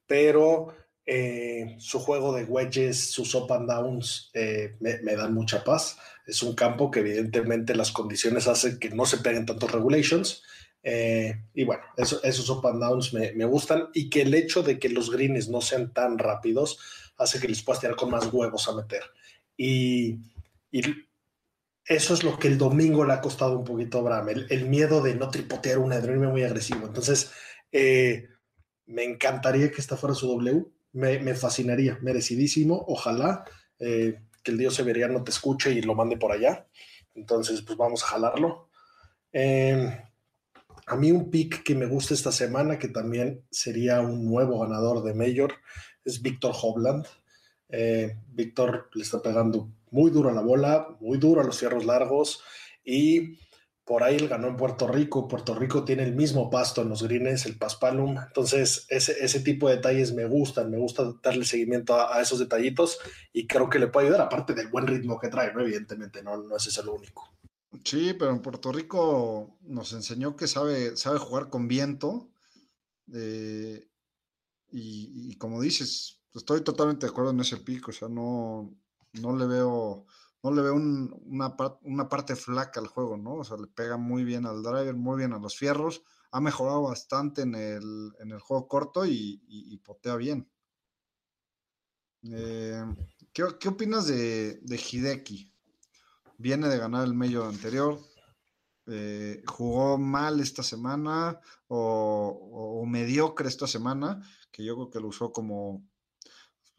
pero eh, su juego de wedges, sus up and downs eh, me, dan mucha paz. Es un campo que evidentemente las condiciones hacen que no se peguen tantos regulations. Eh, y bueno, esos up and downs me, gustan y que el hecho de que los greens no sean tan rápidos hace que les puedas tirar con más huevos a meter. Y, eso es lo que el domingo le ha costado un poquito a Bram, el, miedo de no tripotear una, de muy agresivo. Entonces, eh, me encantaría que esta fuera su W, me, fascinaría, merecidísimo. Ojalá eh, que el dios severiano te escuche y lo mande por allá. Entonces, pues vamos a jalarlo. Em, a mí un pick que me gusta esta semana, que también sería un nuevo ganador de Mayor, es Víctor Hovland. Eh, Víctor le está pegando muy duro la bola, muy duro los fierros largos y por ahí él ganó en Puerto Rico. Puerto Rico tiene el mismo pasto en los greens, el paspalum. Entonces, ese, ese tipo de detalles me gustan, me gusta darle seguimiento a, esos detallitos y creo que le puede ayudar, aparte del buen ritmo que trae, ¿no? Evidentemente, no, no es ese lo único. Sí, pero en Puerto Rico nos enseñó que sabe, sabe jugar con viento. Eh, y, y, como dices, estoy totalmente de acuerdo en ese pico. O sea, no, no le veo, no le veo una, una, parte flaca al juego, ¿no? O sea, le pega muy bien al driver, muy bien a los fierros, ha mejorado bastante en el, en el juego corto y, potea bien. Eh, ¿qué, opinas de, de, Hideki? Viene de ganar el medio anterior, eh, jugó mal esta semana o, o, mediocre esta semana, que yo creo que lo usó como,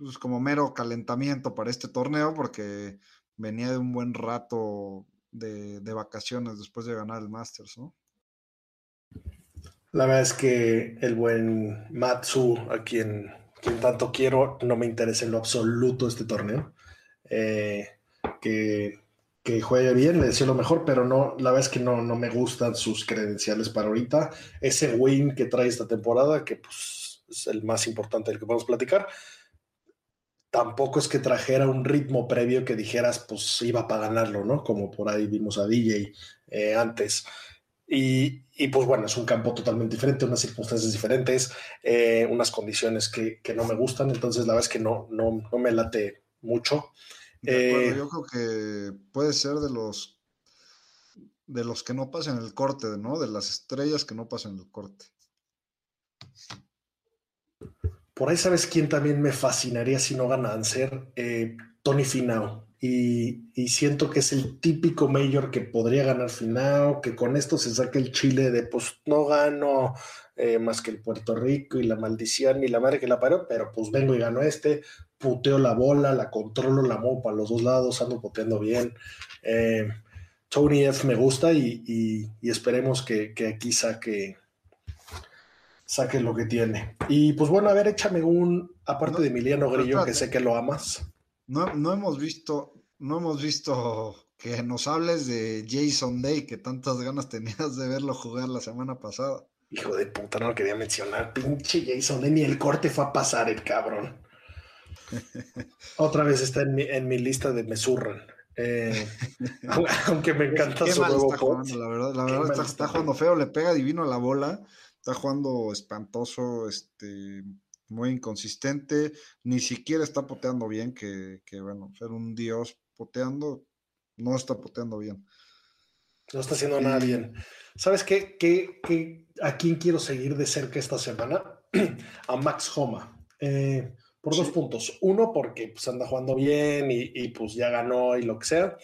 pues, como mero calentamiento para este torneo porque venía de un buen rato de, vacaciones después de ganar el Masters, ¿no? La verdad es que el buen Matsu, a quien, quien tanto quiero, no me interesa en lo absoluto este torneo. Eh, que, juegue bien, le deseo lo mejor, pero no, la verdad es que no, no me gustan sus credenciales para ahorita. Ese win que trae esta temporada, que pues, es el más importante del que podemos platicar, tampoco es que trajera un ritmo previo que dijeras, pues iba para ganarlo, ¿no? Como por ahí vimos a DJ eh, antes. Y, pues bueno, es un campo totalmente diferente, unas circunstancias diferentes, eh, unas condiciones que, no me gustan, entonces la verdad es que no, no, no me late mucho. Eh, yo creo que puede ser de los de los que no pasan el corte, ¿no? De las estrellas que no pasan el corte. Por ahí sabes quién también me fascinaría si no gana Anser, eh, Tony Finau. y, siento que es el típico mayor que podría ganar final, que con esto se saque el Chile de pues no gano eh, más que el Puerto Rico y la maldición y la madre que la paró, pero pues vengo y gano este, puteo la bola, la controlo, la muevo para los dos lados, ando puteando bien. Eh, Tony F me gusta y, esperemos que, aquí saque, saque lo que tiene. Y pues bueno, a ver, échame un, aparte de Emiliano Grillo, que sé que lo amas. No, no hemos visto, no hemos visto que nos hables de Jason Day, que tantas ganas tenías de verlo jugar la semana pasada. Hijo de puta, no lo quería mencionar. Pinche Jason Day, ni el corte fue a pasar el cabrón. Otra vez está en mi, en mi lista de me zurran. Eh, aunque me encanta su nuevo jugando, La verdad, la verdad está, está, jugando feo, le pega divino a la bola, está jugando espantoso, este, muy inconsistente, ni siquiera está poteando bien, que, bueno, ser un dios poteando, no está poteando bien. No está haciendo nada bien. ¿Sabes qué, qué, ¿A quién quiero seguir de cerca esta semana? a Max Homa. Eh, por dos puntos. Uno, porque pues, anda jugando bien y, pues ya ganó y lo que sea.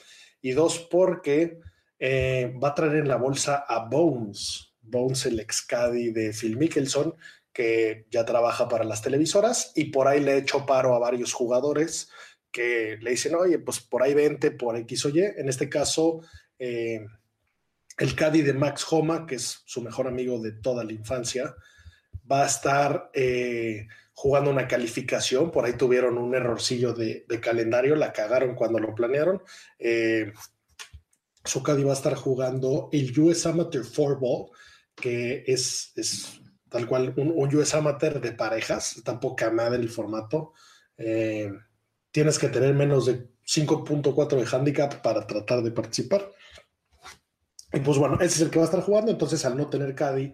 Y dos, porque eh, va a traer en la bolsa a Bones. Bones, el ex de Phil Mickelson, que ya trabaja para las televisoras y por ahí le he hecho paro a varios jugadores que le dicen, oye, pues por ahí vente, por X o Y. En este caso, eh, el Caddy de Max Homa, que es su mejor amigo de toda la infancia, va a estar eh, jugando una calificación. Por ahí tuvieron un errorcillo de, calendario, la cagaron cuando lo planearon. Eh, su Caddy va a estar jugando el US Amateur Ball, que es, es tal cual un, US Amateur de parejas, tampoco madre el formato. Eh, tienes que tener menos de 5.4 de handicap para tratar de participar. Y pues bueno, ese es el que va a estar jugando, entonces al no tener Caddy,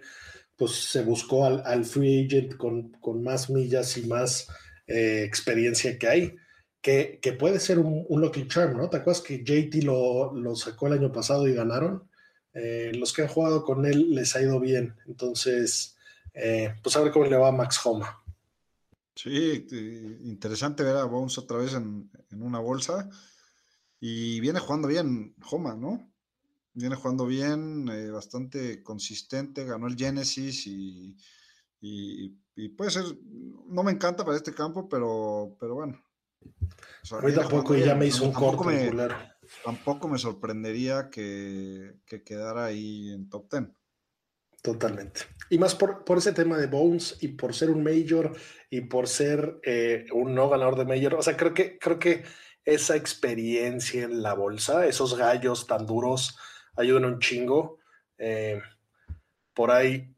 pues se buscó al, free agent con, más millas y más eh, experiencia que hay, que, puede ser un, lucky charm, ¿no? ¿Te acuerdas que JT lo, lo sacó el año pasado y ganaron? Eh, los que han jugado con él les ha ido bien, entonces eh, pues a ver cómo le va a Max Homa. Sí, interesante ver a Bones otra vez en, una bolsa. Y viene jugando bien Homa, ¿no? Viene jugando bien, eh, bastante consistente, ganó el Genesis y, puede ser, no me encanta para este campo, pero, pero bueno. Ahorita poco ya me hizo un tampoco me, tampoco me sorprendería que, que quedara ahí en top 10. Totalmente. Y más por, ese tema de Bones y por ser un Major y por ser eh, un no ganador de Major. O sea, creo que, creo que esa experiencia en la bolsa, esos gallos tan duros, ayudan un chingo. Eh, por ahí,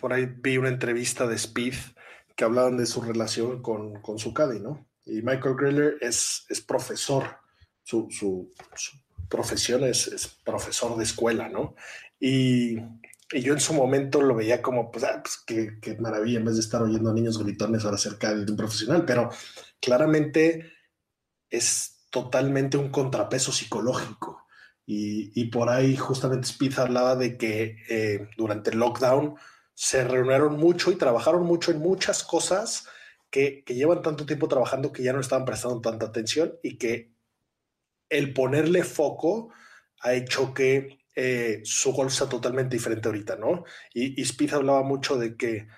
por ahí vi una entrevista de Speed que hablaban de su relación con, su caddy, ¿no? Y Michael Griller es, es profesor, su, profesión es, es, profesor de escuela, ¿no? Y yo en su momento lo veía como, pues, ah, pues qué, maravilla, en vez de estar oyendo a niños gritones ahora cerca de un profesional, pero claramente es totalmente un contrapeso psicológico. Y, por ahí justamente Speed hablaba de que eh, durante el lockdown se reunieron mucho y trabajaron mucho en muchas cosas que, que llevan tanto tiempo trabajando que ya no estaban prestando tanta atención y que el ponerle foco ha hecho que eh, su golf sea totalmente diferente ahorita, ¿no? Y, y hablaba mucho de que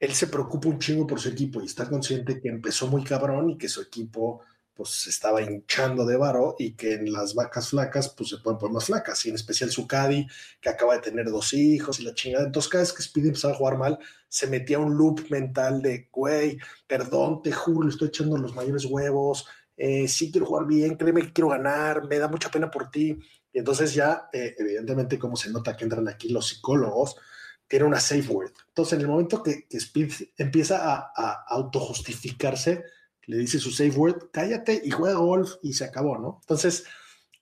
él se preocupa un chingo por su equipo y está consciente que empezó muy cabrón y que su equipo pues se estaba hinchando de varo y que en las vacas flacas pues se pueden poner más flacas y en especial su Caddy que acaba de tener dos hijos y la chingada entonces cada vez que Speedy empezaba a jugar mal se metía un loop mental de güey perdón te juro le estoy echando los mayores huevos eh, sí quiero jugar bien créeme que quiero ganar me da mucha pena por ti y entonces ya, eh, evidentemente, como se nota que entran aquí los psicólogos, tiene una safe word. Entonces, en el momento que, Speed empieza a, a autojustificarse, le dice su safe word, cállate y juega golf y se acabó, ¿no? Entonces,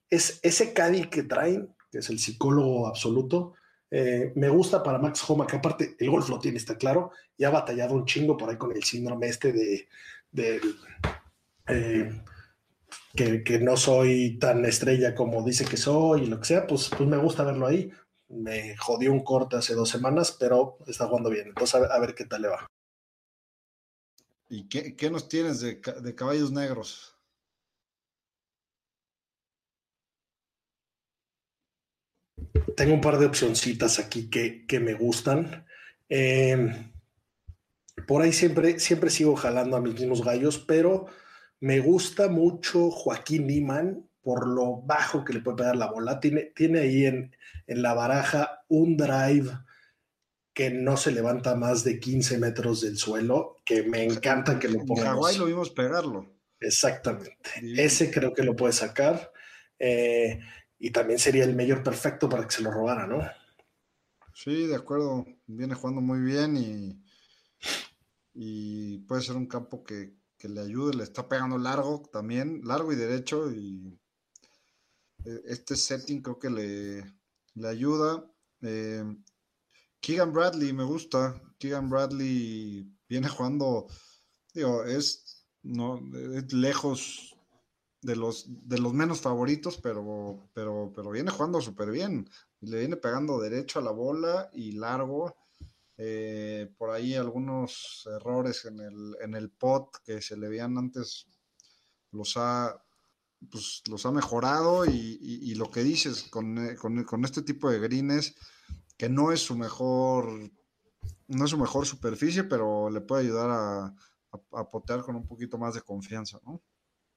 es ese Caddy que traen, que es el psicólogo absoluto, eh, me gusta para Max Homa, que aparte el golf lo tiene, está claro, y ha batallado un chingo por ahí con el síndrome este de, de eh, que, que, no soy tan estrella como dice que soy y lo que sea, pues, pues me gusta verlo ahí. Me jodió un corte hace dos semanas, pero está jugando bien. Entonces a, ver qué tal le va. ¿Y qué, qué nos tienes de, de caballos negros? tengo un par de opcioncitas aquí que, que me gustan. Eh, por ahí siempre, siempre sigo jalando a mis mismos gallos, pero me gusta mucho Joaquín Niman por lo bajo que le puede pegar la bola. Tiene, tiene ahí en, en la baraja un drive que no se levanta más de 15 metros del suelo, que me encanta que lo En pongamos. Hawái lo vimos pegarlo. Exactamente. Ese creo que lo puede sacar. eh, y también sería el mayor perfecto para que se lo robara, ¿no? Sí, de acuerdo. Viene jugando muy bien y, y puede ser un campo que, que le ayude. Le está pegando largo también, largo y derecho. Y eh, este setting creo que le, le ayuda. Eh, Keegan Bradley me gusta. Keegan Bradley viene jugando, digo, es, no, es lejos de los, de los menos favoritos, pero, pero, pero viene jugando súper bien. Le viene pegando derecho a la bola y largo. Eh, por ahí algunos errores en el, en el pot que se le veían antes los ha, pues, los ha mejorado y, y- lo que dices con, eh, con- con este tipo de greens que no es su mejor no es su mejor superficie pero le puede ayudar a, a, potear con un poquito más de confianza ¿no?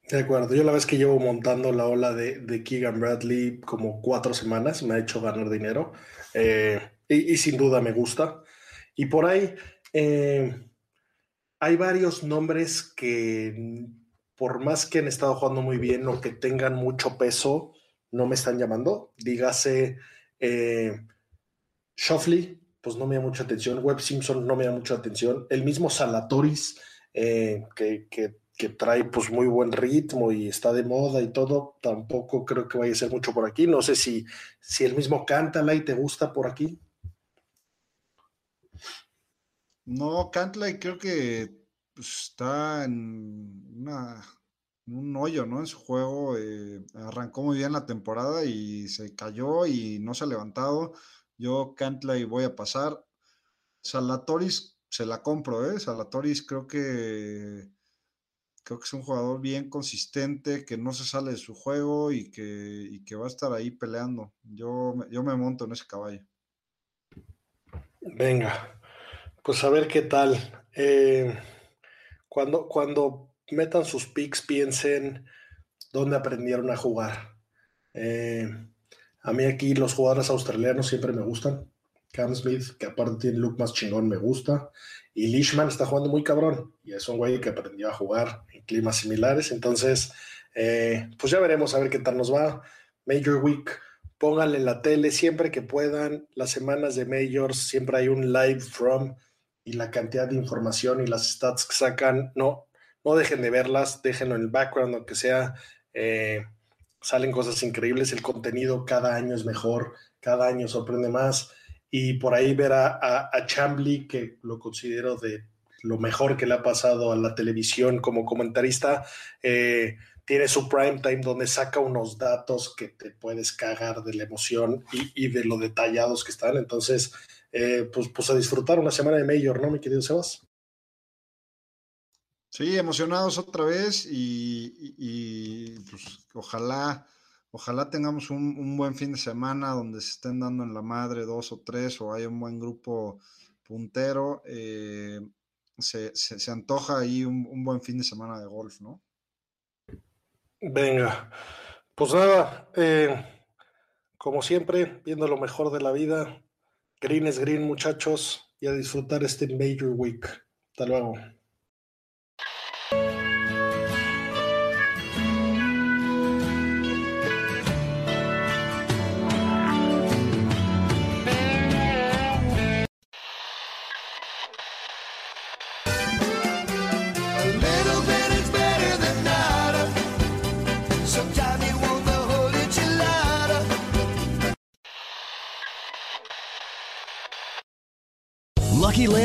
De acuerdo. Yo la vez que llevo montando la ola de, de Keegan Bradley como cuatro semanas, me ha hecho ganar dinero. eh, y sin duda me gusta. Y por ahí eh, hay varios nombres que, por más que han estado jugando muy bien o que tengan mucho peso, no me están llamando. Dígase eh, Shoffley, pues no me da mucha atención. Webb Simpson no me da mucha atención. El mismo Salatoris, eh, que, que- que trae pues muy buen ritmo y está de moda y todo, tampoco creo que vaya a ser mucho por aquí. No sé si, si el mismo Cántala y te gusta por aquí. No, Cantlay creo que pues, está en, una, un hoyo, ¿no? En su juego. eh, arrancó muy bien la temporada y se cayó y no se ha levantado. Yo Cantlay voy a pasar. Salatoris se la compro, ¿eh? Salatoris creo que creo que es un jugador bien consistente, que no se sale de su juego y que, y que va a estar ahí peleando. Yo, yo me monto en ese caballo. Venga, pues a ver qué tal. Eh, cuando, cuando metan sus picks, piensen dónde aprendieron a jugar. Eh, a mí aquí los jugadores australianos siempre me gustan. Cam Smith, que aparte tiene look más chingón, me gusta. Y Leishman está jugando muy cabrón. Y es un güey que aprendió a jugar en climas similares. Entonces, eh, pues ya veremos a ver qué tal nos va. Major Week, pónganle en la tele siempre que puedan. Las semanas de Majors siempre hay un live from y la cantidad de información y las stats que sacan, no, no dejen de verlas, déjenlo en el background, aunque sea. eh, salen cosas increíbles, el contenido cada año es mejor, cada año sorprende más. Y por ahí ver a, a, Chambly, que lo considero de lo mejor que le ha pasado a la televisión como comentarista, eh, tiene su prime time donde saca unos datos que te puedes cagar de la emoción y, y de lo detallados que están. Entonces, eh, pues, pues a disfrutar una semana de Mayor, ¿no, mi querido Sebas? Sí, emocionados otra vez y, y- y, pues ojalá, ojalá tengamos un, un buen fin de semana donde se estén dando en la madre dos o tres o haya un buen grupo puntero. eh, se, se- se antoja ahí un, un buen fin de semana de golf, ¿no? Venga, pues nada, eh, como siempre, viendo lo mejor de la vida, green es green, muchachos, y a disfrutar este Major Week. Hasta luego.